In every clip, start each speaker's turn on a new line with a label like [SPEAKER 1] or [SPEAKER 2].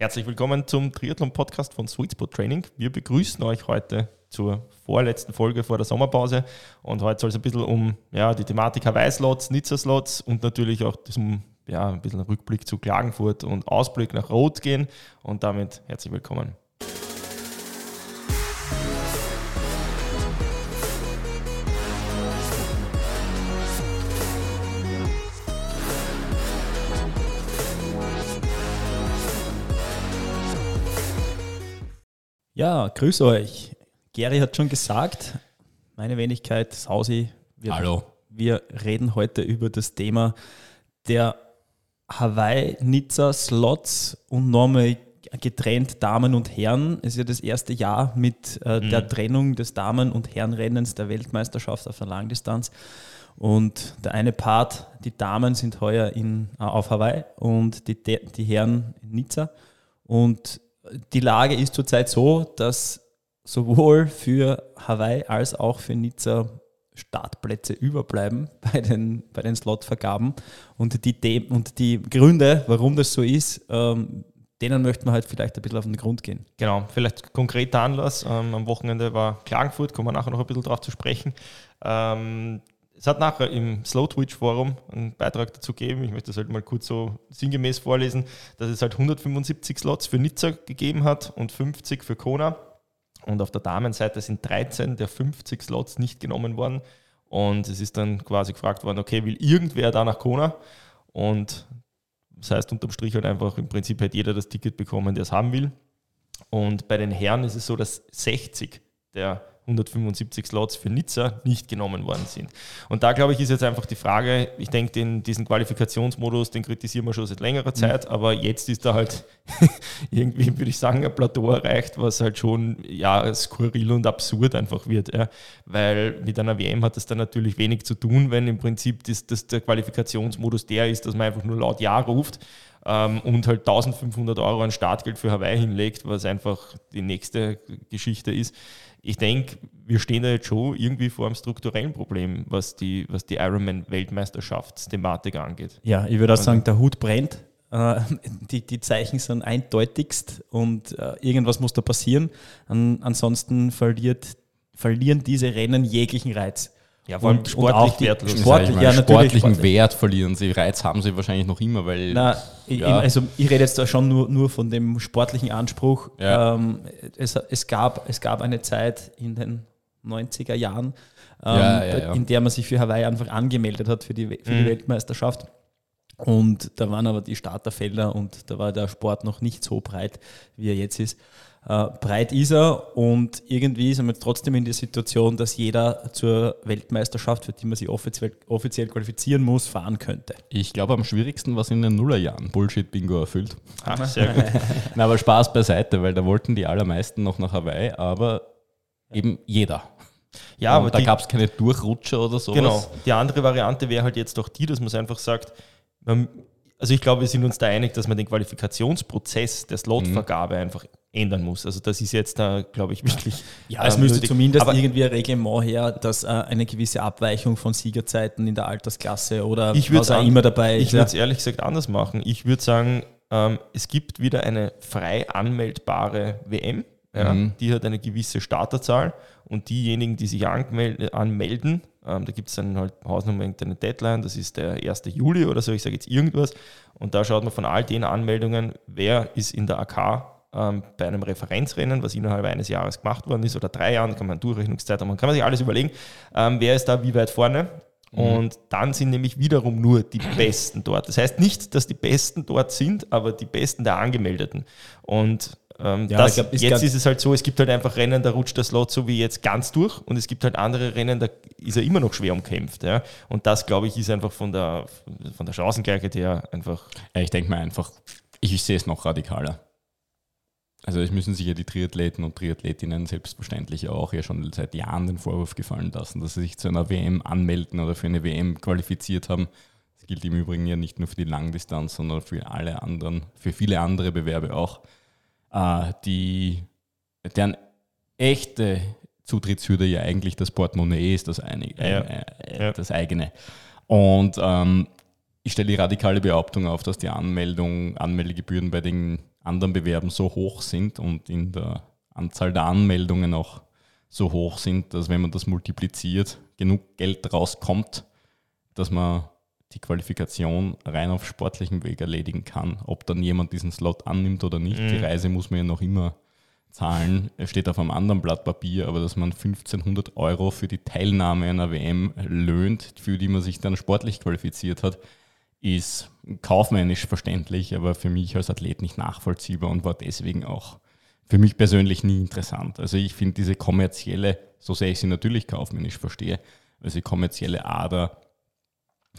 [SPEAKER 1] Herzlich willkommen zum Triathlon-Podcast von Sweet Spot Training. Wir begrüßen euch heute zur vorletzten Folge vor der Sommerpause. Und heute soll es ein bisschen um ja, die Thematik Hawaii-Slots, Nizza-Slots und natürlich auch zum ja, ein bisschen Rückblick zu Klagenfurt und Ausblick nach Rot gehen. Und damit herzlich willkommen.
[SPEAKER 2] Ja, grüß euch. Gary hat schon gesagt, meine Wenigkeit, Sausi.
[SPEAKER 3] Wir, Hallo.
[SPEAKER 2] Wir reden heute über das Thema der Hawaii-Nizza-Slots und nochmal getrennt Damen und Herren. Es ist ja das erste Jahr mit äh, mhm. der Trennung des Damen- und Herrenrennens der Weltmeisterschaft auf der Langdistanz. Und der eine Part, die Damen sind heuer in, äh, auf Hawaii und die, die Herren in Nizza. Und die Lage ist zurzeit so, dass sowohl für Hawaii als auch für Nizza Startplätze überbleiben bei den, bei den Slotvergaben. Und die, und die Gründe, warum das so ist, ähm, denen möchten wir halt vielleicht ein bisschen auf den Grund gehen.
[SPEAKER 1] Genau, vielleicht konkreter Anlass. Ähm, am Wochenende war Klagenfurt, kommen wir nachher noch ein bisschen drauf zu sprechen. Ähm, es hat nachher im Slow Twitch Forum einen Beitrag dazu gegeben. Ich möchte das halt mal kurz so sinngemäß vorlesen, dass es halt 175 Slots für Nizza gegeben hat und 50 für Kona. Und auf der Damenseite sind 13 der 50 Slots nicht genommen worden. Und es ist dann quasi gefragt worden, okay, will irgendwer da nach Kona? Und das heißt unterm Strich halt einfach, im Prinzip hat jeder das Ticket bekommen, der es haben will. Und bei den Herren ist es so, dass 60 der 175 Slots für Nizza nicht genommen worden sind. Und da glaube ich, ist jetzt einfach die Frage, ich denke, den, diesen Qualifikationsmodus, den kritisieren wir schon seit längerer Zeit, mhm. aber jetzt ist da halt irgendwie, würde ich sagen, ein Plateau erreicht, was halt schon ja, skurril und absurd einfach wird. Ja. Weil mit einer WM hat das dann natürlich wenig zu tun, wenn im Prinzip das, das der Qualifikationsmodus der ist, dass man einfach nur laut Ja ruft ähm, und halt 1500 Euro an Startgeld für Hawaii hinlegt, was einfach die nächste Geschichte ist ich denke, wir stehen da jetzt schon irgendwie vor einem strukturellen Problem, was die, was die Ironman-Weltmeisterschaftsthematik angeht.
[SPEAKER 2] Ja, ich würde auch sagen, der Hut brennt. Äh, die, die Zeichen sind eindeutigst und äh, irgendwas muss da passieren. ansonsten verliert, verlieren diese Rennen jeglichen Reiz.
[SPEAKER 1] Ja, vor allem sportlich die, wertlos.
[SPEAKER 3] Sportlich, ja, sportlichen sportlich. Wert verlieren sie. Reiz haben sie wahrscheinlich noch immer, weil.
[SPEAKER 2] Na, ja. also ich rede jetzt da schon nur, nur von dem sportlichen Anspruch. Ja. Ähm, es, es, gab, es gab eine Zeit in den 90er Jahren, ähm, ja, in der man sich für Hawaii einfach angemeldet hat für die, für die mhm. Weltmeisterschaft. Und da waren aber die Starterfelder und da war der Sport noch nicht so breit, wie er jetzt ist. Äh, breit ist er und irgendwie sind wir jetzt trotzdem in der Situation, dass jeder zur Weltmeisterschaft, für die man sich offiziell, offiziell qualifizieren muss, fahren könnte.
[SPEAKER 3] Ich glaube, am schwierigsten war es in den Nullerjahren. Bullshit-Bingo erfüllt.
[SPEAKER 1] Ach, sehr gut.
[SPEAKER 3] Na, aber Spaß beiseite, weil da wollten die allermeisten noch nach Hawaii, aber eben jeder.
[SPEAKER 1] Ja, und aber
[SPEAKER 3] da gab es keine Durchrutscher oder sowas.
[SPEAKER 1] Genau. Die andere Variante wäre halt jetzt doch die, dass man einfach sagt, also ich glaube, wir sind uns da einig, dass man den Qualifikationsprozess der Slotvergabe mhm. einfach ändern muss. Also das ist jetzt da, glaube ich, wirklich.
[SPEAKER 2] Ja, es müsste nötig. zumindest Aber irgendwie ein Reglement her, dass äh, eine gewisse Abweichung von Siegerzeiten in der Altersklasse oder
[SPEAKER 1] ich was auch immer dabei ist. Ich würde es ehrlich gesagt anders machen. Ich würde sagen, ähm, es gibt wieder eine frei anmeldbare WM. Ja, mhm. Die hat eine gewisse Starterzahl und diejenigen, die sich anmelden, ähm, da gibt es dann halt Hausnummer eine Deadline, das ist der 1. Juli oder so, ich sage jetzt irgendwas. Und da schaut man von all den Anmeldungen, wer ist in der AK ähm, bei einem Referenzrennen, was innerhalb eines Jahres gemacht worden ist, oder drei Jahren, kann man Durchrechnungszeit haben, man kann man sich alles überlegen, ähm, wer ist da wie weit vorne. Mhm. Und dann sind nämlich wiederum nur die Besten dort. Das heißt nicht, dass die Besten dort sind, aber die Besten der Angemeldeten. Und ähm, ja, das, glaub, jetzt ist es halt so, es gibt halt einfach Rennen, da rutscht das Lot so wie jetzt ganz durch und es gibt halt andere Rennen, da ist er immer noch schwer umkämpft. Ja? Und das, glaube ich, ist einfach von der, von der Chancengleichheit her einfach.
[SPEAKER 3] Ja, ich denke mir einfach, ich, ich sehe es noch radikaler. Also es müssen sich ja die Triathleten und Triathletinnen selbstverständlich auch ja schon seit Jahren den Vorwurf gefallen lassen, dass sie sich zu einer WM anmelden oder für eine WM qualifiziert haben. Das gilt im Übrigen ja nicht nur für die Langdistanz, sondern für alle anderen, für viele andere Bewerbe auch äh, die, deren echte Zutrittshürde ja eigentlich das Portemonnaie ist, das, eine, ja. äh, äh, das eigene. Und ähm, ich stelle die radikale Behauptung auf, dass die Anmeldung, Anmeldegebühren bei den anderen Bewerben so hoch sind und in der Anzahl der Anmeldungen auch so hoch sind, dass wenn man das multipliziert, genug Geld rauskommt, dass man die Qualifikation rein auf sportlichem Weg erledigen kann. Ob dann jemand diesen Slot annimmt oder nicht, mhm. die Reise muss man ja noch immer zahlen. Es steht auf einem anderen Blatt Papier, aber dass man 1500 Euro für die Teilnahme einer WM löhnt, für die man sich dann sportlich qualifiziert hat, ist kaufmännisch verständlich, aber für mich als Athlet nicht nachvollziehbar und war deswegen auch für mich persönlich nie interessant. Also ich finde diese kommerzielle, so sehr ich sie natürlich kaufmännisch verstehe, also die kommerzielle Ader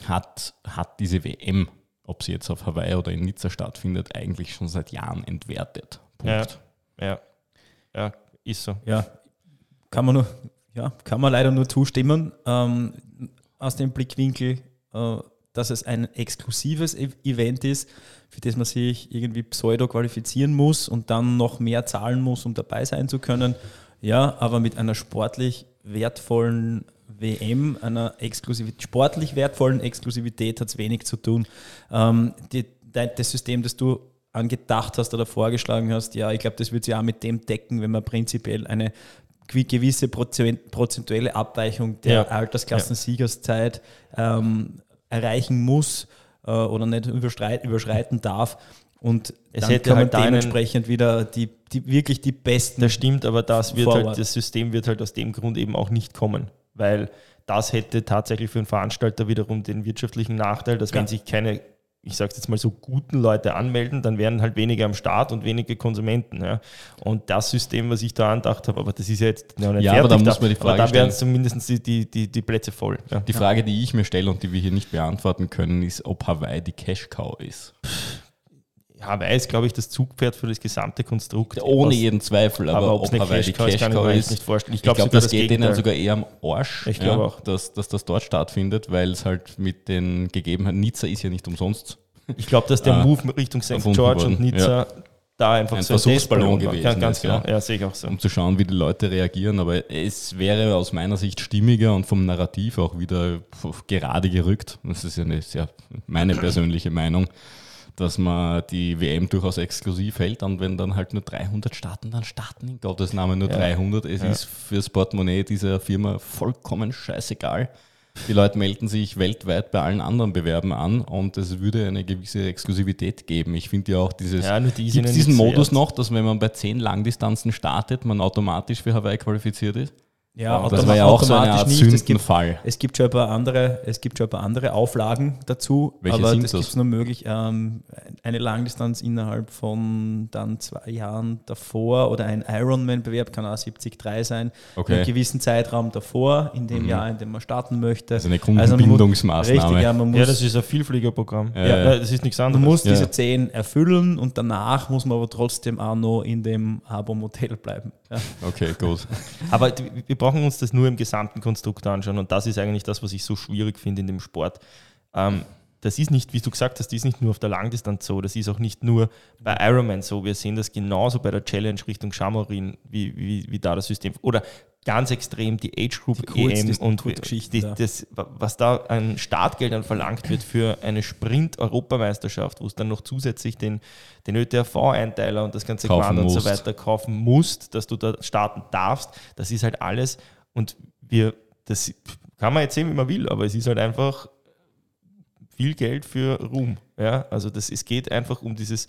[SPEAKER 3] hat, hat diese WM, ob sie jetzt auf Hawaii oder in Nizza stattfindet, eigentlich schon seit Jahren entwertet.
[SPEAKER 1] Punkt. Ja, ja, ja, ist so.
[SPEAKER 2] Ja, kann man, nur, ja, kann man leider nur zustimmen. Ähm, aus dem Blickwinkel, äh, dass es ein exklusives e Event ist, für das man sich irgendwie pseudo qualifizieren muss und dann noch mehr zahlen muss, um dabei sein zu können. Ja, aber mit einer sportlich wertvollen WM, einer Exklusivität, sportlich wertvollen Exklusivität hat es wenig zu tun. Ähm, die, das System, das du angedacht hast oder vorgeschlagen hast, ja, ich glaube, das wird sich auch mit dem decken, wenn man prinzipiell eine gewisse prozentuelle Abweichung der ja. Altersklassensiegerszeit ähm, erreichen muss äh, oder nicht überschreiten darf. Und
[SPEAKER 1] es dann kann halt
[SPEAKER 2] dementsprechend wieder die, die, wirklich die besten.
[SPEAKER 1] Das stimmt, aber das wird halt, das System wird halt aus dem Grund eben auch nicht kommen, weil das hätte tatsächlich für einen Veranstalter wiederum den wirtschaftlichen Nachteil, dass ja. wenn sich keine ich sage jetzt mal so, guten Leute anmelden, dann wären halt weniger am Start und weniger Konsumenten. Ja. Und das System, was ich da andacht habe, aber das ist ja jetzt
[SPEAKER 3] noch nicht ja, fertig, aber da muss man die Frage
[SPEAKER 1] aber da wären zumindest die, die, die, die Plätze voll.
[SPEAKER 3] Ja. Die Frage, die ich mir stelle und die wir hier nicht beantworten können, ist, ob Hawaii die Cash-Cow ist.
[SPEAKER 1] Hawaii ist, glaube ich, das Zugpferd für das gesamte Konstrukt.
[SPEAKER 3] Ohne jeden Zweifel, aber, aber ob Hawaii die Cash Cow ist,
[SPEAKER 1] nicht vorstellen.
[SPEAKER 3] Ich glaube, glaub, das, das geht ihnen sogar eher am Arsch,
[SPEAKER 1] ich ja, auch.
[SPEAKER 3] Dass, dass das dort stattfindet, weil es halt mit den Gegebenheiten, Nizza ist ja nicht umsonst.
[SPEAKER 1] Ich glaube, dass der ah, Move Richtung St. George und Nizza ja. da einfach
[SPEAKER 3] ein so Versuchsballon gewesen
[SPEAKER 1] ja, ganz
[SPEAKER 3] ist.
[SPEAKER 1] Genau. Ja, sehe ich auch so.
[SPEAKER 3] Um zu schauen, wie die Leute reagieren. Aber es wäre aus meiner Sicht stimmiger und vom Narrativ auch wieder gerade gerückt. Das ist ja eine sehr meine persönliche Meinung dass man die WM durchaus exklusiv hält und wenn dann halt nur 300 starten, dann starten in Gottes Namen nur ja. 300. Es ja. ist fürs Portemonnaie dieser Firma vollkommen scheißegal. Die Leute melden sich weltweit bei allen anderen Bewerben an und es würde eine gewisse Exklusivität geben. Ich finde ja auch dieses,
[SPEAKER 1] ja, die
[SPEAKER 3] diesen Modus wert. noch, dass wenn man bei 10 Langdistanzen startet, man automatisch für Hawaii qualifiziert ist.
[SPEAKER 2] Ja, das war ja auch so eine Art Sündenfall. Es gibt, es gibt schon ein paar andere, es gibt schon ein paar andere Auflagen dazu,
[SPEAKER 3] Welche aber
[SPEAKER 2] das, das? gibt es nur möglich, ähm, eine Langdistanz innerhalb von dann zwei Jahren davor oder ein Ironman-Bewerb kann auch 73 sein,
[SPEAKER 3] okay.
[SPEAKER 2] einen gewissen Zeitraum davor, in dem mhm. Jahr, in dem man starten möchte.
[SPEAKER 3] Also eine Kundenbindungsmaßnahme.
[SPEAKER 1] Also richtig, ja, muss, ja, das ist ein Vielfliegerprogramm.
[SPEAKER 2] Ja, ja, das ist nichts anderes. Man muss ja. diese 10 erfüllen und danach muss man aber trotzdem auch noch in dem Abo-Modell bleiben. Ja.
[SPEAKER 3] Okay, gut.
[SPEAKER 1] aber wir brauchen uns das nur im gesamten Konstrukt anschauen und das ist eigentlich das, was ich so schwierig finde in dem Sport. Ähm, das ist nicht, wie du gesagt hast, das ist nicht nur auf der Langdistanz so, das ist auch nicht nur bei Ironman so. Wir sehen das genauso bei der Challenge Richtung Chamorin, wie, wie, wie da das System. Oder ganz extrem die Age Group die EM und die, das, was da an Startgeldern verlangt wird für eine Sprint-Europameisterschaft, wo es dann noch zusätzlich den, den ÖTV-Einteiler und das ganze Quant und so weiter kaufen musst, dass du da starten darfst, das ist halt alles und wir, das kann man jetzt sehen, wie man will, aber es ist halt einfach viel Geld für Ruhm. Ja? Also das, es geht einfach um dieses,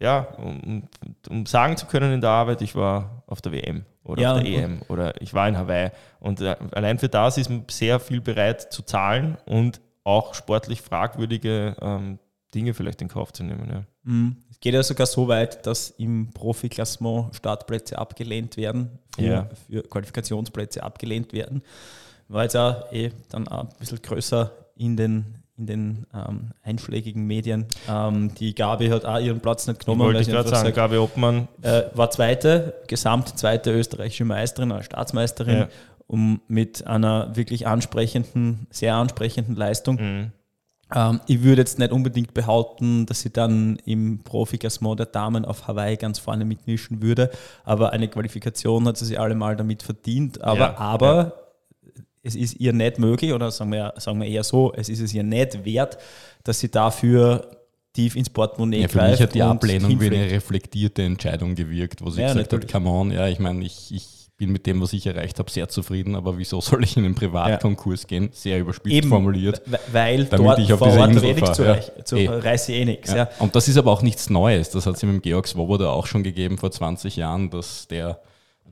[SPEAKER 1] ja, um, um sagen zu können in der Arbeit, ich war auf der WM oder ja, auf der EM oder ich war in Hawaii. Und äh, allein für das ist man sehr viel bereit zu zahlen und auch sportlich fragwürdige ähm, Dinge vielleicht in Kauf zu nehmen. Ja.
[SPEAKER 2] Mhm. Es geht ja sogar so weit, dass im Profiklassement Startplätze abgelehnt werden, für,
[SPEAKER 1] ja.
[SPEAKER 2] für Qualifikationsplätze abgelehnt werden. War jetzt auch eh dann auch ein bisschen größer in den in den ähm, einschlägigen Medien. Ähm, die Gabi hat auch ihren Platz nicht genommen.
[SPEAKER 1] Ich wollte gerade sagen, Gabi Obmann.
[SPEAKER 2] Äh, war zweite, gesamt zweite österreichische Meisterin, eine Staatsmeisterin, ja. um mit einer wirklich ansprechenden, sehr ansprechenden Leistung. Mhm. Ähm, ich würde jetzt nicht unbedingt behaupten, dass sie dann im Profiklassement der Damen auf Hawaii ganz vorne mitmischen würde, aber eine Qualifikation hat sie sich allemal damit verdient. Aber, ja, aber es ist ihr nicht möglich, oder sagen wir, sagen wir eher so, es ist es ihr nicht wert, dass sie dafür tief ins Portemonnaie
[SPEAKER 3] Ja, für mich
[SPEAKER 2] greift
[SPEAKER 3] hat die Ablehnung wie eine reflektierte Entscheidung gewirkt, wo sie
[SPEAKER 2] Ja,
[SPEAKER 3] gesagt
[SPEAKER 2] natürlich.
[SPEAKER 3] hat, come on, ja, ich meine, ich, ich bin mit dem, was ich erreicht habe, sehr zufrieden, aber wieso soll ich in einen Privatkonkurs gehen? Sehr überspitzt
[SPEAKER 2] Eben,
[SPEAKER 3] formuliert.
[SPEAKER 2] we- weil
[SPEAKER 3] Damit
[SPEAKER 2] dort
[SPEAKER 3] ich auf
[SPEAKER 2] vor Ort wenig
[SPEAKER 3] fahre,
[SPEAKER 2] zu,
[SPEAKER 3] ja.
[SPEAKER 2] zu
[SPEAKER 3] Eh.
[SPEAKER 2] reiße ich eh nichts.
[SPEAKER 3] Ja.
[SPEAKER 2] Ja.
[SPEAKER 3] Und das ist aber auch nichts Neues. Das hat es mit dem Georg Swoboda auch schon gegeben vor 20 Jahren, dass der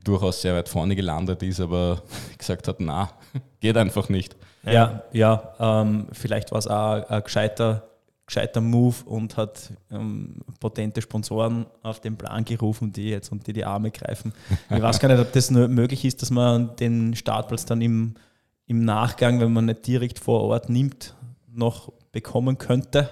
[SPEAKER 3] durchaus sehr weit vorne gelandet ist, aber gesagt hat, na, geht einfach nicht.
[SPEAKER 2] Ja, ja, ähm, vielleicht war es auch ein gescheiter, gescheiter Move und hat ähm, potente Sponsoren auf den Plan gerufen, die jetzt unter die Arme greifen. Ich weiß gar nicht, ob das nur möglich ist, dass man den Startplatz dann im, im Nachgang, wenn man nicht direkt vor Ort nimmt, noch bekommen könnte.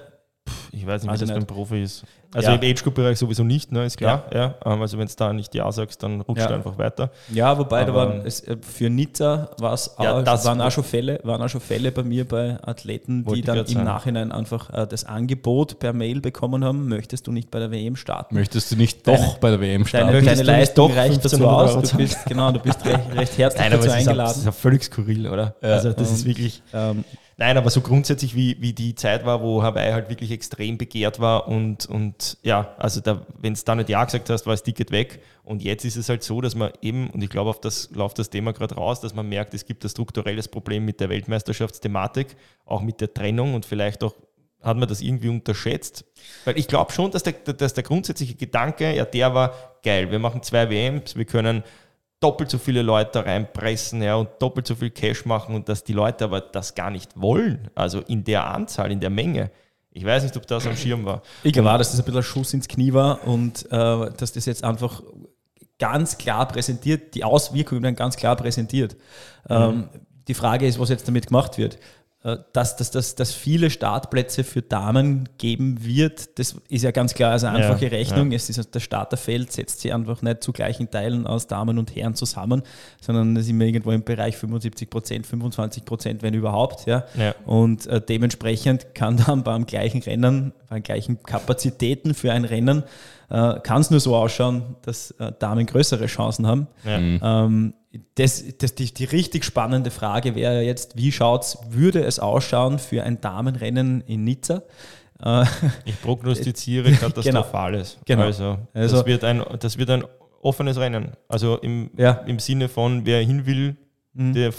[SPEAKER 1] Ich weiß nicht,
[SPEAKER 2] Also
[SPEAKER 1] wie das
[SPEAKER 2] nicht.
[SPEAKER 1] beim Profi ist. Also
[SPEAKER 2] Ja.
[SPEAKER 1] im Age-Group-Bereich sowieso nicht, ne, ist klar. Ja. Ähm, Also wenn es da nicht Ja sagst, dann rutscht
[SPEAKER 2] Ja.
[SPEAKER 1] du einfach weiter.
[SPEAKER 2] Ja, wobei da
[SPEAKER 1] Aber-
[SPEAKER 2] waren es, äh, für Nizza war's
[SPEAKER 1] Ja,
[SPEAKER 2] auch,
[SPEAKER 1] das-
[SPEAKER 2] waren, auch schon Fälle, waren auch schon Fälle bei mir bei Athleten, die dann im
[SPEAKER 1] sagen.
[SPEAKER 2] Nachhinein einfach äh, das Angebot per Mail bekommen haben, möchtest du nicht bei der WM starten?
[SPEAKER 3] Möchtest du nicht
[SPEAKER 2] Deine-
[SPEAKER 3] doch bei der WM starten?
[SPEAKER 2] Deine, deine
[SPEAKER 1] du
[SPEAKER 2] Leistung
[SPEAKER 1] doch
[SPEAKER 2] reicht dazu
[SPEAKER 1] 1500
[SPEAKER 2] aus. Du bist, genau, du bist recht, recht herzlich
[SPEAKER 1] Nein,
[SPEAKER 2] dazu
[SPEAKER 1] auch, das
[SPEAKER 2] eingeladen.
[SPEAKER 1] ist auch völlig skurril, oder? also das ist wirklich...
[SPEAKER 2] Ähm,
[SPEAKER 1] Nein, aber so grundsätzlich wie, wie die Zeit war, wo Hawaii halt wirklich extrem begehrt war und, und ja, also wenn es da nicht Ja gesagt hast, war das Ticket weg. Und jetzt ist es halt so, dass man eben, und ich glaube, auf das läuft das Thema gerade raus, dass man merkt, es gibt ein strukturelles Problem mit der Weltmeisterschaftsthematik, auch mit der Trennung und vielleicht auch hat man das irgendwie unterschätzt. Weil ich glaube schon, dass der, dass der grundsätzliche Gedanke, ja, der war geil. Wir machen zwei WMs, wir können doppelt so viele Leute reinpressen ja, und doppelt so viel Cash machen und dass die Leute aber das gar nicht wollen, also in der Anzahl, in der Menge. Ich weiß nicht, ob das am Schirm war.
[SPEAKER 2] ich glaube auch, dass das ein bisschen ein Schuss ins Knie war und äh, dass das jetzt einfach ganz klar präsentiert, die Auswirkungen werden ganz klar präsentiert. Ähm, die Frage ist, was jetzt damit gemacht wird. Äh, Dass, dass, dass, dass viele Startplätze für Damen geben wird, das ist ja ganz klar also eine
[SPEAKER 1] Ja,
[SPEAKER 2] einfache Rechnung. Es ist, das Starterfeld setzt sich einfach nicht zu gleichen Teilen aus Damen und Herren zusammen, sondern es ist immer irgendwo im Bereich 75 Prozent, 25 Prozent, wenn überhaupt. Ja.
[SPEAKER 1] Ja.
[SPEAKER 2] Und äh, dementsprechend kann dann beim gleichen Rennen, bei gleichen Kapazitäten für ein Rennen, äh, kann es nur so ausschauen, dass äh, Damen größere Chancen haben.
[SPEAKER 1] Ja.
[SPEAKER 2] Ähm, das, das, die, die richtig spannende Frage wäre jetzt, wie schaut's, würde es ausschauen für ein Damenrennen in Nizza? Äh,
[SPEAKER 1] Ich prognostiziere Katastrophales.
[SPEAKER 2] Genau.
[SPEAKER 1] Also,
[SPEAKER 2] Also-
[SPEAKER 1] das, wird ein, das wird ein offenes Rennen. Also im,
[SPEAKER 2] Ja.
[SPEAKER 1] im Sinne von, wer hin will,
[SPEAKER 2] Mhm.
[SPEAKER 1] der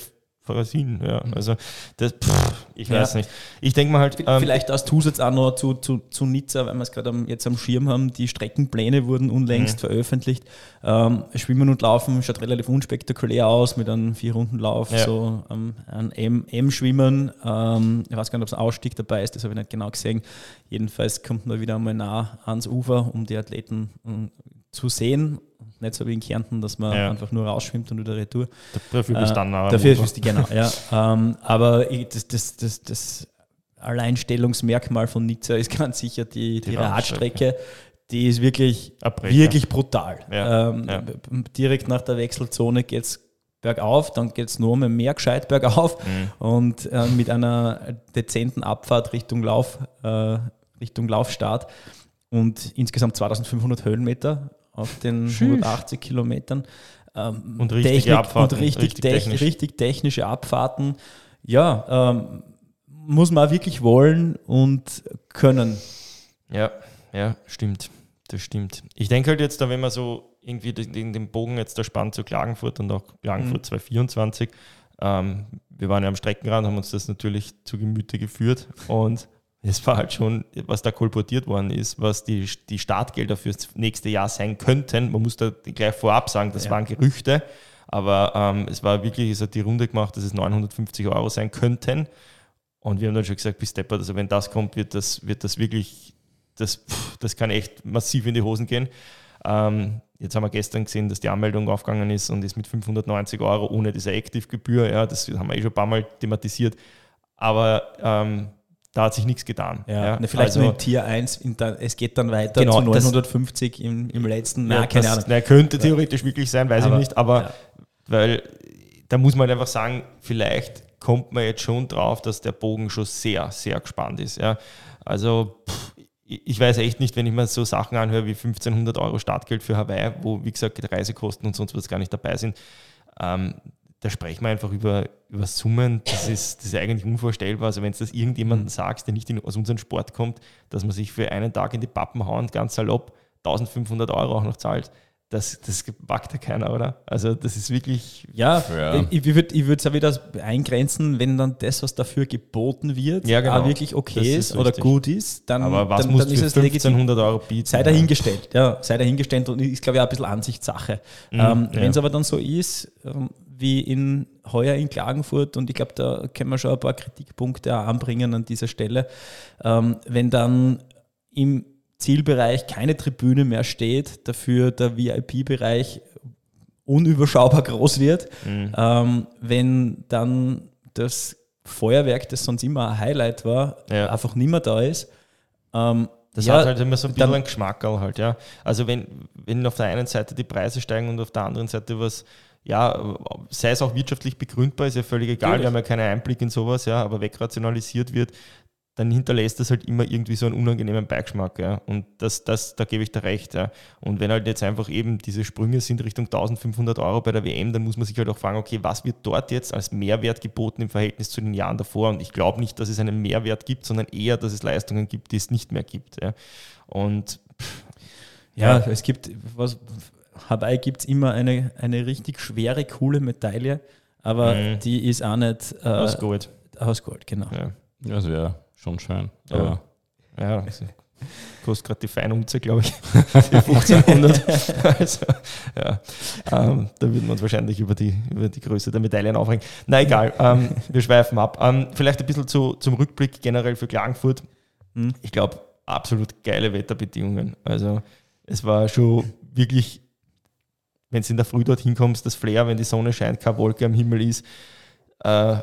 [SPEAKER 1] hin. Ja. Also das, pff, ich weiß
[SPEAKER 2] Ja.
[SPEAKER 1] nicht. Ich denke mal halt, ähm,
[SPEAKER 2] Vielleicht als Zusatz auch noch zu, zu, zu Nizza, weil wir es gerade jetzt am Schirm haben, die Streckenpläne wurden unlängst
[SPEAKER 1] Mhm.
[SPEAKER 2] veröffentlicht. Ähm, Schwimmen und Laufen schaut relativ unspektakulär aus mit einem Vier-Runden-Lauf,
[SPEAKER 1] Ja.
[SPEAKER 2] so ähm, ein M-Schwimmen. Ähm, ich weiß gar nicht, ob es ein Ausstieg dabei ist, das habe ich nicht genau gesehen. Jedenfalls kommt man wieder einmal nah ans Ufer, um die Athleten ähm, zu sehen. Nicht so wie in Kärnten, dass man
[SPEAKER 1] Ja.
[SPEAKER 2] einfach nur rausschwimmt und wieder retour.
[SPEAKER 1] dafür bist du dann auch am
[SPEAKER 2] Dafür
[SPEAKER 1] Ufer.
[SPEAKER 2] ist die, genau, ja. ähm, aber ich, das, das, das, das Alleinstellungsmerkmal von Nizza ist ganz sicher die, die,
[SPEAKER 1] Die
[SPEAKER 2] Radstrecke. Die ist wirklich, wirklich brutal.
[SPEAKER 1] Ja,
[SPEAKER 2] Ähm,
[SPEAKER 1] ja.
[SPEAKER 2] Direkt nach der Wechselzone geht es bergauf, dann geht es nur mehr gescheit bergauf
[SPEAKER 1] Mhm.
[SPEAKER 2] und äh, mit einer dezenten Abfahrt Richtung, Lauf, äh, Richtung Laufstart und insgesamt 2500 Höhenmeter auf den 180 Kilometern. Ähm,
[SPEAKER 1] Und richtige Abfahrten,
[SPEAKER 2] Und richtig,
[SPEAKER 1] richtig
[SPEAKER 2] technisch.
[SPEAKER 1] technisch.
[SPEAKER 2] richtig technische Abfahrten. Ja, ähm, muss man auch wirklich wollen und können.
[SPEAKER 1] Ja, ja, stimmt. Das stimmt. Ich denke halt jetzt, da wenn man so irgendwie den, den den Bogen jetzt da spannt zu Klagenfurt und auch Klagenfurt
[SPEAKER 2] Mhm.
[SPEAKER 1] 224, ähm, wir waren ja am Streckenrand, haben uns das natürlich zu Gemüte geführt und es war halt schon, was da kolportiert worden ist, was die, die Startgelder fürs nächste Jahr sein könnten. Man muss da gleich vorab sagen, das
[SPEAKER 2] Ja.
[SPEAKER 1] waren Gerüchte, aber ähm, es war wirklich, es hat die Runde gemacht, dass es 950 Euro sein könnten. Und wir haben dann schon gesagt, bis Deppert, also wenn das kommt, wird das, wird das wirklich, das, pff, das kann echt massiv in die Hosen gehen. Ähm, jetzt haben wir gestern gesehen, dass die Anmeldung aufgegangen ist und ist mit 590 Euro ohne diese Active-Gebühr. Ja, das haben wir eh schon ein paar Mal thematisiert. Aber ähm, da hat sich nichts getan.
[SPEAKER 2] Ja, ne, vielleicht
[SPEAKER 1] also,
[SPEAKER 2] nur in Tier 1, in der, es geht dann weiter
[SPEAKER 1] Genau,
[SPEAKER 2] zu
[SPEAKER 1] das-
[SPEAKER 2] 950 im, im letzten.
[SPEAKER 1] ja,
[SPEAKER 2] Na, keine
[SPEAKER 1] das,
[SPEAKER 2] Ahnung.
[SPEAKER 1] Na, könnte theoretisch wirklich sein, weiß
[SPEAKER 2] Aber,
[SPEAKER 1] ich nicht, aber
[SPEAKER 2] ja.
[SPEAKER 1] weil da muss man halt einfach sagen, vielleicht kommt man jetzt schon drauf, dass der Bogen schon sehr, sehr gespannt ist. Ja. Also pff, ich ich weiß echt nicht, wenn ich mir so Sachen anhöre wie 1500 Euro Startgeld für Hawaii, wo wie gesagt Reisekosten und sonst was gar nicht dabei sind. Ähm, da sprechen wir einfach über, über Summen, das ist, das ist eigentlich unvorstellbar. Also wenn es das irgendjemandem mhm. sagst, der nicht in, aus unserem Sport kommt, dass man sich für einen Tag in die Pappen hauen, ganz salopp, 1500 Euro auch noch zahlt, das, das wagt ja keiner, oder? Also das ist wirklich...
[SPEAKER 2] Ja, ja. ich, ich würde es ja wieder eingrenzen, wenn dann das, was dafür geboten wird, ja, genau. wirklich okay ist, ist oder gut ist, dann,
[SPEAKER 1] Aber was
[SPEAKER 2] dann,
[SPEAKER 1] dann ist es 1500 Euro bieten?
[SPEAKER 2] Sei dahingestellt, ja, sei dahingestellt und ist, glaube ich, auch ein bisschen Ansichtssache. Mhm, ähm, ja. Wenn es aber dann so ist, ähm, wie in heuer in Klagenfurt, und ich glaube, da können wir schon ein paar Kritikpunkte auch anbringen an dieser Stelle, ähm, wenn dann im Zielbereich keine Tribüne mehr steht, dafür der VIP-Bereich unüberschaubar groß wird. Mhm. Ähm, wenn dann das Feuerwerk, das sonst immer ein Highlight war, ja. einfach nicht mehr da ist.
[SPEAKER 1] Ähm, das ja, hat halt immer so ein bisschen einen Geschmack halt, ja. Also wenn, wenn auf der einen Seite die Preise steigen und auf der anderen Seite was, ja, sei es auch wirtschaftlich begründbar, ist ja völlig egal, Natürlich. wir haben ja keinen Einblick in sowas, ja, aber wegrationalisiert wird, dann hinterlässt das halt immer irgendwie so einen unangenehmen Beigeschmack. Ja. Und das, das, da gebe ich dir recht. Ja. Und wenn halt jetzt einfach eben diese Sprünge sind Richtung 1500 Euro bei der WM, dann muss man sich halt auch fragen, okay, was wird dort jetzt als Mehrwert geboten im Verhältnis zu den Jahren davor? Und ich glaube nicht, dass es einen Mehrwert gibt, sondern eher, dass es Leistungen gibt, die es nicht mehr gibt. Ja. Und
[SPEAKER 2] ja, ja, es gibt, was, Hawaii gibt es immer eine, eine richtig schwere, coole Medaille, aber mhm. die ist auch nicht
[SPEAKER 1] äh, aus Gold.
[SPEAKER 2] Aus Gold, genau.
[SPEAKER 3] Ja. Das wäre schon schön.
[SPEAKER 1] Aber ja, also, kostet gerade die Feinunze, glaube ich, 1500. also, ja, ähm, da würden wir uns wahrscheinlich über die, über die Größe der Medaillen aufregen. Na egal, ähm, wir schweifen ab. Ähm, vielleicht ein bisschen zu, zum Rückblick generell für Klagenfurt. Hm. Ich glaube, absolut geile Wetterbedingungen. Also es war schon wirklich, wenn du in der Früh dorthin kommst, das Flair, wenn die Sonne scheint, keine Wolke am Himmel ist. Äh,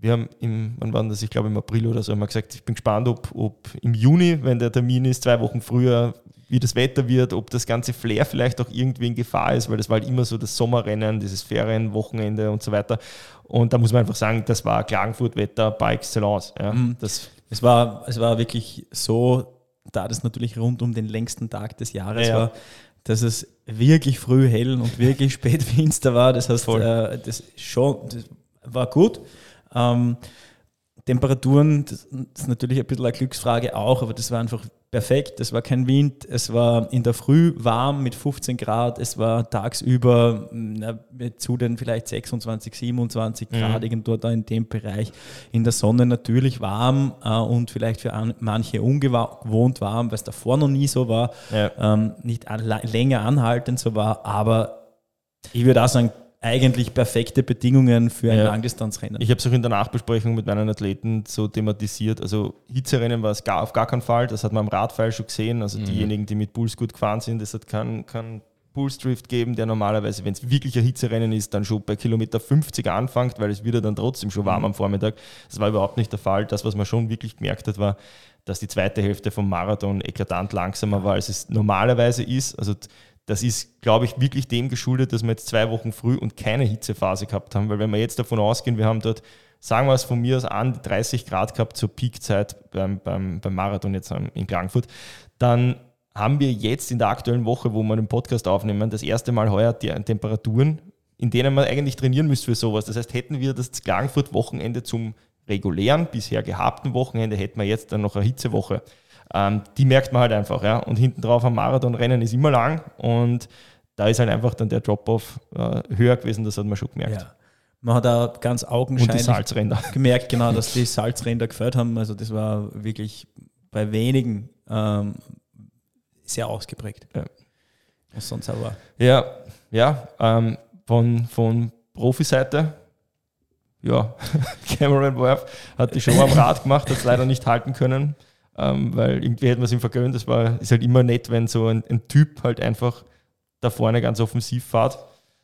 [SPEAKER 1] wir haben im, wann war das? Ich glaube im April oder so, haben wir gesagt, ich bin gespannt, ob, ob im Juni, wenn der Termin ist, zwei Wochen früher, wie das Wetter wird, ob das ganze Flair vielleicht auch irgendwie in Gefahr ist, weil das war halt immer so das Sommerrennen, dieses Ferienwochenende und so weiter. Und da muss man einfach sagen, das war Klagenfurt-Wetter par excellence. Ja.
[SPEAKER 2] Mhm. Das es, war, es war wirklich so, da das natürlich rund um den längsten Tag des Jahres ja, war, dass es wirklich früh hell und wirklich spät finster war. Das heißt, äh, das schon das war gut. Ähm, Temperaturen, das ist natürlich ein bisschen eine Glücksfrage auch, aber das war einfach perfekt. Es war kein Wind, es war in der Früh warm mit 15 Grad, es war tagsüber na, zu den vielleicht 26, 27 mhm. Grad irgendwo da in dem Bereich. In der Sonne natürlich warm äh, und vielleicht für an, manche ungewohnt warm, weil es davor noch nie so war, ja. ähm, nicht an, länger anhaltend so war, aber ich würde auch sagen, eigentlich perfekte Bedingungen für ein ja. Langdistanzrennen.
[SPEAKER 1] Ich habe es auch in der Nachbesprechung mit meinen Athleten so thematisiert. Also Hitzerennen war es gar, auf gar keinen Fall. Das hat man am Radpfeil schon gesehen. Also mhm. diejenigen, die mit Puls gut gefahren sind, es hat keinen kein Pulsdrift geben, der normalerweise, wenn es wirklich ein Hitzerennen ist, dann schon bei Kilometer 50 anfängt, weil es wieder dann trotzdem schon warm mhm. am Vormittag. Das war überhaupt nicht der Fall. Das, was man schon wirklich gemerkt hat, war, dass die zweite Hälfte vom Marathon eklatant langsamer war, als es normalerweise ist. Also das ist, glaube ich, wirklich dem geschuldet, dass wir jetzt zwei Wochen früh und keine Hitzephase gehabt haben. Weil wenn wir jetzt davon ausgehen, wir haben dort, sagen wir es von mir aus an, 30 Grad gehabt zur Peakzeit beim, beim, beim Marathon jetzt in Klagenfurt, dann haben wir jetzt in der aktuellen Woche, wo wir den Podcast aufnehmen, das erste Mal heuer die Temperaturen, in denen man eigentlich trainieren müsste für sowas. Das heißt, hätten wir das Klagenfurt-Wochenende zum regulären, bisher gehabten Wochenende, hätten wir jetzt dann noch eine Hitzewoche. Ähm, die merkt man halt einfach. Ja? Und hinten drauf am Marathonrennen ist immer lang und da ist halt einfach dann der Drop-off äh, höher gewesen, das hat man schon gemerkt. Ja.
[SPEAKER 2] Man hat auch ganz augenscheinlich gemerkt, genau, dass die Salzränder gefällt haben. Also das war wirklich bei wenigen ähm, sehr ausgeprägt.
[SPEAKER 1] Ja. Was sonst aber. Ja, ja ähm, von, von Profiseite, ja, Cameron Worth hat die Show am Rad gemacht, hat es leider nicht halten können ähm, weil irgendwie hätten wir es ihm vergönnt. Das war, ist halt immer nett, wenn so ein, ein Typ halt einfach da vorne ganz offensiv fährt.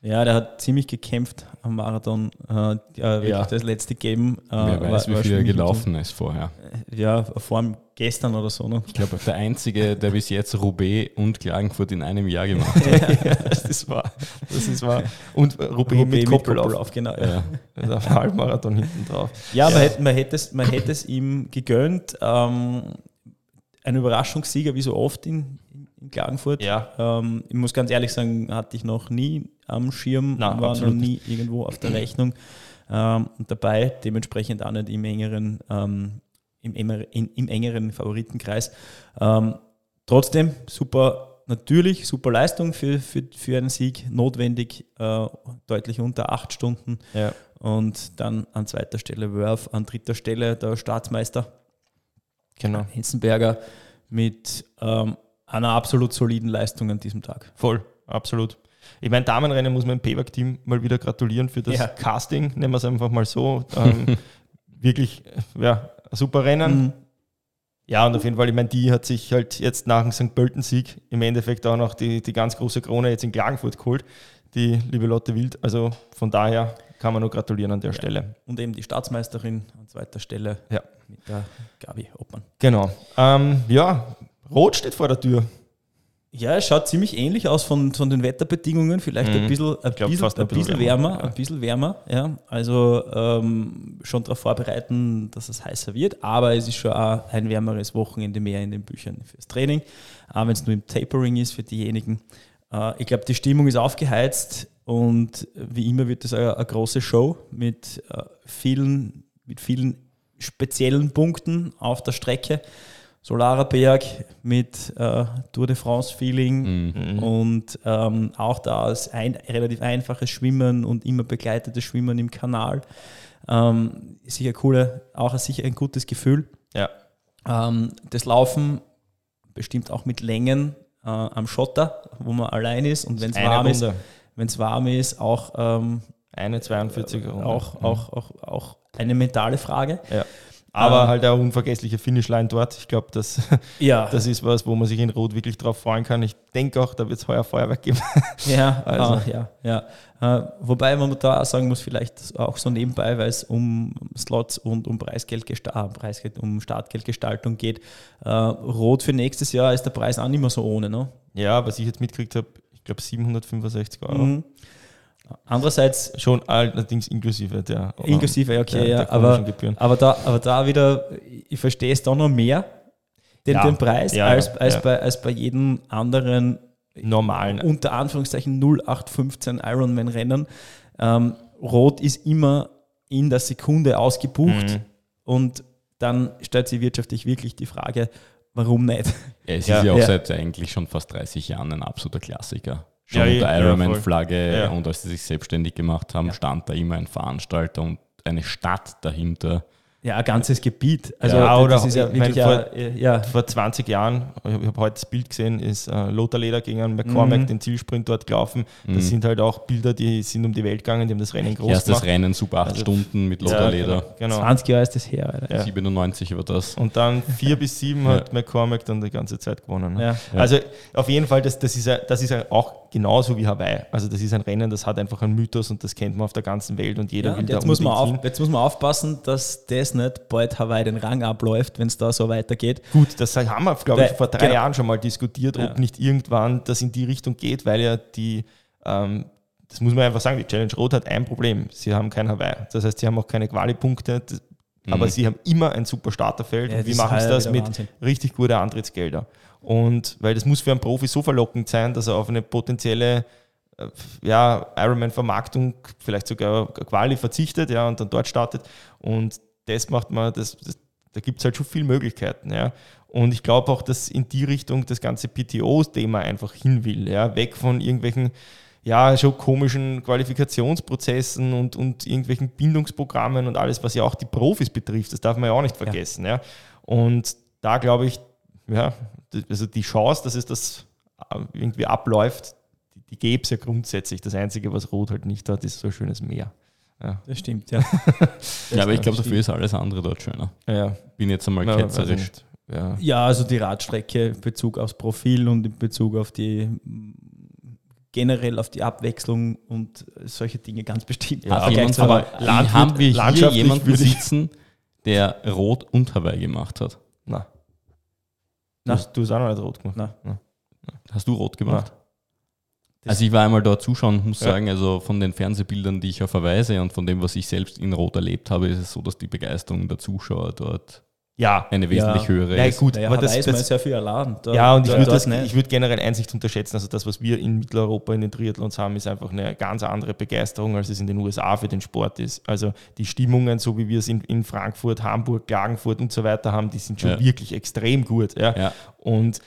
[SPEAKER 2] Ja, der hat ziemlich gekämpft am Marathon. Äh, ja. das letzte Game.
[SPEAKER 3] Äh, Wer weiß, war, wie viel er gelaufen ist vorher.
[SPEAKER 2] Äh, ja, vor allem gestern oder so. Ne?
[SPEAKER 3] Ich glaube, der Einzige, der bis jetzt Roubaix und Klagenfurt in einem Jahr gemacht hat.
[SPEAKER 1] ja, das ist wahr. Das ist wahr. Und Roubaix, Roubaix mit Koppellauf. Koppel genau. Ja. Also auf Halbmarathon hinten drauf.
[SPEAKER 2] Ja, ja. Man, hätte, man, hätte es, man hätte es ihm gegönnt. Ähm, ein Überraschungssieger, wie so oft in, in Klagenfurt.
[SPEAKER 1] Ja.
[SPEAKER 2] Ähm, ich muss ganz ehrlich sagen, hatte ich noch nie am Schirm,
[SPEAKER 1] Nein,
[SPEAKER 2] war noch nie irgendwo auf der Rechnung ähm, dabei, dementsprechend auch nicht im engeren, ähm, im, in, im engeren Favoritenkreis. Ähm, trotzdem super, natürlich super Leistung für, für, für einen Sieg, notwendig, äh, deutlich unter acht Stunden.
[SPEAKER 1] Ja.
[SPEAKER 2] Und dann an zweiter Stelle Wörf, an dritter Stelle der Staatsmeister
[SPEAKER 1] Genau.
[SPEAKER 2] Hinzenberger mit ähm, einer absolut soliden Leistung an diesem Tag.
[SPEAKER 1] Voll, absolut. Ich meine, Damenrennen muss man im Payback-Team mal wieder gratulieren für das
[SPEAKER 2] Ja.
[SPEAKER 1] Casting, nennen wir es einfach mal so. Ähm, wirklich, ja, ein super Rennen.
[SPEAKER 2] Mhm.
[SPEAKER 1] Ja, und auf jeden Fall, ich meine, die hat sich halt jetzt nach dem St. Pölten-Sieg im Endeffekt auch noch die, die ganz große Krone jetzt in Klagenfurt geholt, die liebe Lotte Wild. Also von daher kann man nur gratulieren an der Stelle.
[SPEAKER 2] Und eben die Staatsmeisterin an zweiter Stelle
[SPEAKER 1] Ja.
[SPEAKER 2] mit der Gabi Oppmann.
[SPEAKER 1] Genau. Ähm, ja, Rot steht vor der Tür.
[SPEAKER 2] Ja, es schaut ziemlich ähnlich aus von, von den Wetterbedingungen, vielleicht
[SPEAKER 1] Mhm.
[SPEAKER 2] ein bisschen, ein
[SPEAKER 1] glaub,
[SPEAKER 2] bisschen,
[SPEAKER 1] ein
[SPEAKER 2] bisschen wärmer,
[SPEAKER 1] wärmer, ja.
[SPEAKER 2] ein bisschen wärmer, ja. Also ähm, schon darauf vorbereiten, dass es heißer wird, aber es ist schon auch ein wärmeres Wochenende mehr in den Büchern fürs Training, auch wenn es nur im Tapering ist für diejenigen. Äh, ich glaube, die Stimmung ist aufgeheizt und wie immer wird es eine, eine große Show mit äh, vielen, mit vielen speziellen Punkten auf der Strecke. Solarerberg mit äh, Tour de France-Feeling
[SPEAKER 3] Mhm.
[SPEAKER 2] und ähm, auch da ist ein relativ einfaches Schwimmen und immer begleitetes Schwimmen im Kanal. Ähm, sicher coole, auch sicher ein gutes Gefühl.
[SPEAKER 1] Ja.
[SPEAKER 2] Ähm, das Laufen bestimmt auch mit Längen äh, am Schotter, wo man allein ist und wenn es warm ist,
[SPEAKER 1] Runde.
[SPEAKER 2] wenn es warm ist, auch, ähm,
[SPEAKER 1] Eine 42er Runde.
[SPEAKER 2] auch,
[SPEAKER 1] Mhm.
[SPEAKER 2] auch, auch, auch eine mentale Frage.
[SPEAKER 1] Ja. Aber halt eine unvergessliche Finishline dort. Ich glaube, das,
[SPEAKER 2] Ja,
[SPEAKER 1] das ist was, wo man sich in Rot wirklich drauf freuen kann. Ich denke auch, da wird es heuer Feuerwerk geben.
[SPEAKER 2] Ja,
[SPEAKER 1] Also.
[SPEAKER 2] ah, ja, ja. Äh, wobei man da auch sagen muss, vielleicht auch so nebenbei, weil es um Slots und um Preisgeld, ah, Preisgeld um Startgeldgestaltung geht. Äh, Rot für nächstes Jahr ist der Preis auch nicht mehr so ohne. Ne?
[SPEAKER 1] Ja, was ich jetzt mitgekriegt habe, ich glaube 765 Euro.
[SPEAKER 2] Mhm. Andererseits,
[SPEAKER 1] Schon allerdings inklusive der
[SPEAKER 2] inklusive, okay,
[SPEAKER 1] der,
[SPEAKER 2] ja,
[SPEAKER 1] der
[SPEAKER 2] aber, aber, da, aber da wieder, ich verstehe es da noch mehr, den,
[SPEAKER 1] Ja,
[SPEAKER 2] den Preis,
[SPEAKER 1] ja,
[SPEAKER 2] als, als,
[SPEAKER 1] ja.
[SPEAKER 2] Bei, als bei jedem anderen
[SPEAKER 1] normalen.
[SPEAKER 2] unter Anführungszeichen 0815 Ironman-Rennen. Ähm, Rot ist immer in der Sekunde ausgebucht
[SPEAKER 1] Mhm.
[SPEAKER 2] und dann stellt sich wirtschaftlich wirklich die Frage, warum nicht?
[SPEAKER 3] Es ist ja auch seit eigentlich schon fast 30 Jahren ein absoluter Klassiker. Schon
[SPEAKER 1] Ja,
[SPEAKER 3] unter Ironman-Flagge
[SPEAKER 1] Ja.
[SPEAKER 3] und als sie sich selbstständig gemacht haben, stand da immer ein Veranstalter und eine Stadt dahinter.
[SPEAKER 2] Ja, ein ganzes Gebiet. Also
[SPEAKER 1] Ja, oder
[SPEAKER 2] das ist ja wirklich
[SPEAKER 1] vor-
[SPEAKER 2] ein, ja,
[SPEAKER 1] Vor 20 Jahren, ich habe hab heute das Bild gesehen, ist äh, Lothar Leder gegen einen McCormack
[SPEAKER 2] Mhm.
[SPEAKER 1] den Zielsprint dort gelaufen.
[SPEAKER 3] Mhm.
[SPEAKER 1] Das sind halt auch Bilder, die sind um die Welt gegangen, die haben das Rennen groß
[SPEAKER 3] Erstes
[SPEAKER 1] gemacht.
[SPEAKER 3] Rennen, super acht
[SPEAKER 1] Also-
[SPEAKER 3] Stunden mit
[SPEAKER 1] Ja,
[SPEAKER 3] Lothar-Leder.
[SPEAKER 1] Genau, genau.
[SPEAKER 2] 20 Jahre ist das her. Alter.
[SPEAKER 1] Ja.
[SPEAKER 3] 97 war das.
[SPEAKER 1] Und dann vier bis sieben hat McCormack dann die ganze Zeit gewonnen. Ne?
[SPEAKER 2] Ja.
[SPEAKER 1] Also auf jeden Fall, das, das, ist ja, das ist auch genauso wie Hawaii. Also das ist ein Rennen, das hat einfach einen Mythos und das kennt man auf der ganzen Welt und jeder
[SPEAKER 2] Ja,
[SPEAKER 1] will
[SPEAKER 2] und
[SPEAKER 1] da
[SPEAKER 2] jetzt, muss man auf, jetzt muss man aufpassen, dass das nicht bald Hawaii den Rang abläuft, wenn es da so weitergeht.
[SPEAKER 1] Gut, das haben wir, glaube ich, vor drei
[SPEAKER 2] genau.
[SPEAKER 1] Jahren schon mal diskutiert, ob
[SPEAKER 2] Ja.
[SPEAKER 1] nicht irgendwann das in die Richtung geht, weil ja die, ähm, das muss man einfach sagen, die Challenge Rot hat ein Problem. Sie haben kein Hawaii. Das heißt, sie haben auch keine Quali-Punkte, das- aber
[SPEAKER 3] Mhm.
[SPEAKER 1] sie haben immer ein super Starterfeld.
[SPEAKER 2] Ja,
[SPEAKER 1] und wie machen sie das mit
[SPEAKER 2] Wahnsinn.
[SPEAKER 1] richtig guten Antrittsgelder? Und weil das muss für einen Profi so verlockend sein, dass er auf eine potenzielle äh, ja, Ironman-Vermarktung, vielleicht sogar Quali verzichtet ja, und dann dort startet. Und das macht man, das, das da gibt es halt schon viele Möglichkeiten. Ja. Und ich glaube auch, dass in die Richtung das ganze PTO-Thema einfach hin will. Ja. Weg von irgendwelchen ja, schon komischen Qualifikationsprozessen und, und irgendwelchen Bindungsprogrammen und alles, was ja auch die Profis betrifft. Das darf man ja auch nicht vergessen. Ja. Und da glaube ich, ja, also die Chance, dass es das äh, irgendwie abläuft, die, die gäbe es ja grundsätzlich. Das Einzige, was Rot halt nicht hat, ist so ein schönes Meer. Ja,
[SPEAKER 2] Das stimmt, ja.
[SPEAKER 3] Ja, aber ich glaube, dafür ist alles andere dort schöner.
[SPEAKER 1] ja,
[SPEAKER 3] Bin jetzt einmal
[SPEAKER 1] na,
[SPEAKER 3] ketzerisch.
[SPEAKER 1] Ja.
[SPEAKER 2] Ja, also die Radstrecke in Bezug aufs Profil und in Bezug auf die generell auf die Abwechslung und solche Dinge ganz bestimmt.
[SPEAKER 1] Ja,
[SPEAKER 2] Vergleich
[SPEAKER 3] jemand, aber.
[SPEAKER 1] Landwirt-
[SPEAKER 3] haben wir hier jemanden
[SPEAKER 1] würde ich-
[SPEAKER 3] sitzen, der Rot und Hawaii gemacht hat?
[SPEAKER 1] Na. Du,
[SPEAKER 2] Na.
[SPEAKER 1] hast, du hast auch noch nicht rot gemacht.
[SPEAKER 2] Na.
[SPEAKER 3] Hast du Rot gemacht?
[SPEAKER 2] Das-
[SPEAKER 3] Also ich war einmal dort zuschauen und muss
[SPEAKER 1] Ja.
[SPEAKER 3] sagen, also von den Fernsehbildern, die ich auf verweise und von dem, was ich selbst in Rot erlebt habe, ist es so, dass die Begeisterung der Zuschauer dort
[SPEAKER 1] Ja,
[SPEAKER 3] eine wesentlich
[SPEAKER 2] Ja.
[SPEAKER 3] höhere
[SPEAKER 1] ja
[SPEAKER 3] ist.
[SPEAKER 1] gut,
[SPEAKER 2] Naja,
[SPEAKER 1] aber
[SPEAKER 2] Hawaii
[SPEAKER 1] das,
[SPEAKER 2] ist mal
[SPEAKER 1] das,
[SPEAKER 2] sehr viel. Da-
[SPEAKER 1] ja, und ich würde
[SPEAKER 2] da
[SPEAKER 1] das-
[SPEAKER 2] ist nicht.
[SPEAKER 1] ich würde generell eins nicht unterschätzen. Also das, was wir in Mitteleuropa in den Triathlons haben, ist einfach eine ganz andere Begeisterung, als es in den USA für den Sport ist. Also die Stimmungen, so wie wir es in, in Frankfurt, Hamburg, Klagenfurt und so weiter haben, die sind schon
[SPEAKER 3] Ja.
[SPEAKER 1] wirklich extrem gut. Ja?
[SPEAKER 3] Ja.
[SPEAKER 1] Und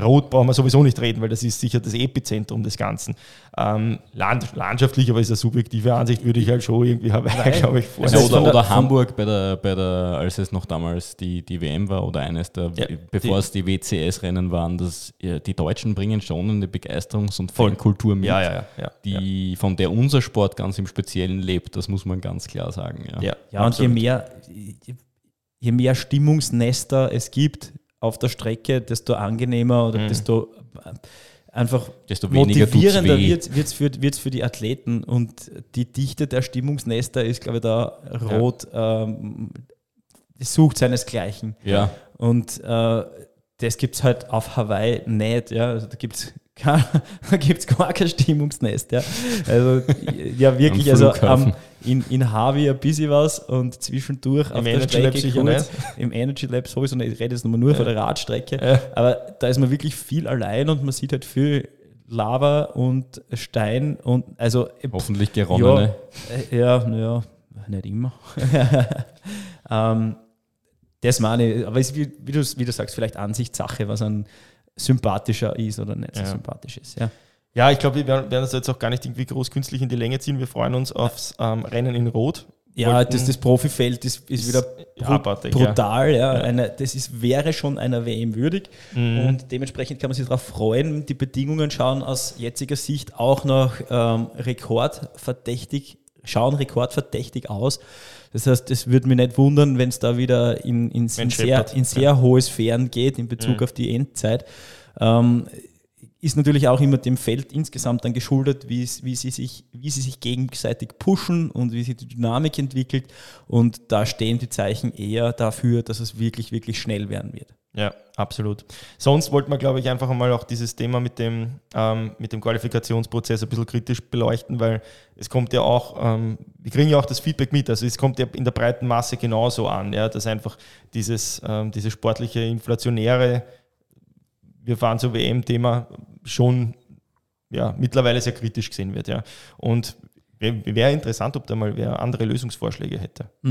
[SPEAKER 1] Rot brauchen wir sowieso nicht reden, weil das ist sicher das Epizentrum des Ganzen. Ähm, land, landschaftlich, aber ist eine subjektive Ansicht, würde ich halt schon irgendwie Hawaii, glaube ich, vor.
[SPEAKER 3] Also oder, oder Hamburg bei der, bei der, als es noch damals die, die WM war oder eines der,
[SPEAKER 1] Ja,
[SPEAKER 3] bevor es die WCS-Rennen waren, dass ja, die Deutschen bringen schon eine Begeisterungs- und
[SPEAKER 1] Voll.
[SPEAKER 3] Fankultur mit,
[SPEAKER 1] ja, ja, ja. ja,
[SPEAKER 3] die, von der unser Sport ganz im Speziellen lebt, das muss man ganz klar sagen. Ja.
[SPEAKER 1] ja,
[SPEAKER 2] Ja, und je mehr, je mehr Stimmungsnester es gibt auf der Strecke, desto angenehmer oder
[SPEAKER 1] Mhm.
[SPEAKER 2] desto äh, einfach
[SPEAKER 3] Desto
[SPEAKER 2] motivierender wird es für, wird's für die Athleten. Und die Dichte der Stimmungsnester ist, glaube ich, da rot, ähm, die sucht seinesgleichen.
[SPEAKER 3] Ja.
[SPEAKER 2] Und äh, das gibt es halt auf Hawaii nicht. Ja? Also da gibt es da gibt's gar kein Stimmungsnest. Ja? Also ja wirklich, also am, in, in Harvey ein bisschen was und zwischendurch auf der
[SPEAKER 1] Energy Lab
[SPEAKER 2] Strecke
[SPEAKER 1] sicher
[SPEAKER 2] kurz, im Energy Lab sowieso nicht, ich rede jetzt nur, nur von der Radstrecke,
[SPEAKER 1] Ja.
[SPEAKER 2] aber da ist man wirklich viel allein und man sieht halt viel Lava und Stein und also
[SPEAKER 3] Hoffentlich geronnene.
[SPEAKER 2] äh, Ja, naja, nicht immer. ähm, das meine ich, aber es ist, wie, wie, du, wie du sagst, vielleicht Ansichtssache, was ein sympathischer ist oder nicht so
[SPEAKER 1] Ja.
[SPEAKER 2] sympathisch ist. Ja.
[SPEAKER 1] Ja, ich glaube, wir werden, werden das jetzt auch gar nicht irgendwie groß künstlich in die Länge ziehen. Wir freuen uns aufs ähm, Rennen in Rot.
[SPEAKER 2] Ja,
[SPEAKER 1] Wollten-
[SPEAKER 2] das, das Profifeld ist, ist wieder
[SPEAKER 1] ja,
[SPEAKER 2] bru-
[SPEAKER 1] abartig, ja.
[SPEAKER 2] brutal. Ja. Eine, das ist, wäre schon einer WM würdig.
[SPEAKER 1] Mhm.
[SPEAKER 2] Und dementsprechend kann man sich darauf freuen. Die Bedingungen schauen aus jetziger Sicht auch noch ähm, rekordverdächtig, schauen rekordverdächtig aus. Das heißt, es würde mich nicht wundern, wenn es da wieder in, in, in, sehr, in sehr hohe Sphären geht in Bezug
[SPEAKER 1] Mhm.
[SPEAKER 2] auf die Endzeit. Ähm, ist natürlich auch immer dem Feld insgesamt dann geschuldet, wie, es, wie, sie sich, wie sie sich gegenseitig pushen und wie sich die Dynamik entwickelt. Und da stehen die Zeichen eher dafür, dass es wirklich, wirklich schnell werden wird.
[SPEAKER 1] Ja, absolut. Sonst wollten wir, glaube ich, einfach einmal auch dieses Thema mit dem, ähm, mit dem Qualifikationsprozess ein bisschen kritisch beleuchten, weil es kommt ja auch, ähm, wir kriegen ja auch das Feedback mit, also es kommt ja in der breiten Masse genauso an, ja, dass einfach dieses, ähm, dieses sportliche, inflationäre, wir fahren zur WM-Thema schon ja, mittlerweile sehr kritisch gesehen wird. Ja. Und wäre interessant, ob da mal wer andere Lösungsvorschläge hätte. Ja.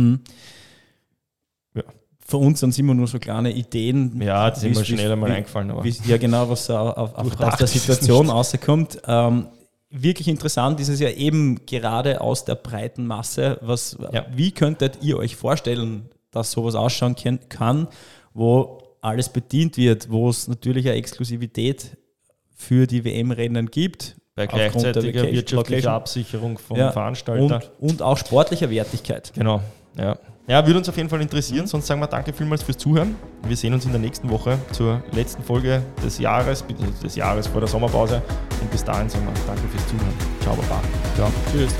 [SPEAKER 2] Für uns sind immer nur so kleine Ideen.
[SPEAKER 1] Ja, das ist mir schnell einmal eingefallen. Aber
[SPEAKER 2] Wie, ja, genau, was auf, auf, aus der
[SPEAKER 1] es
[SPEAKER 2] Situation rauskommt. Ähm, wirklich interessant ist es ja eben gerade aus der breiten Masse. Was,
[SPEAKER 1] Ja.
[SPEAKER 2] Wie könntet ihr euch vorstellen, dass sowas ausschauen kann- wo alles bedient wird, wo es natürlich eine Exklusivität für die WM-Rennen gibt?
[SPEAKER 1] bei gleichzeitiger wirtschaftlicher. Absicherung vom
[SPEAKER 2] Ja,
[SPEAKER 1] Veranstalter.
[SPEAKER 2] Und, und auch sportlicher Wertigkeit.
[SPEAKER 1] Genau, ja. Ja, würde uns auf jeden Fall interessieren. Sonst sagen wir danke vielmals fürs Zuhören. Wir sehen uns in der nächsten Woche zur letzten Folge des Jahres, des Jahres vor der Sommerpause. Und bis dahin sagen wir danke fürs Zuhören. Ciao, Baba.
[SPEAKER 2] Ja. Tschüss.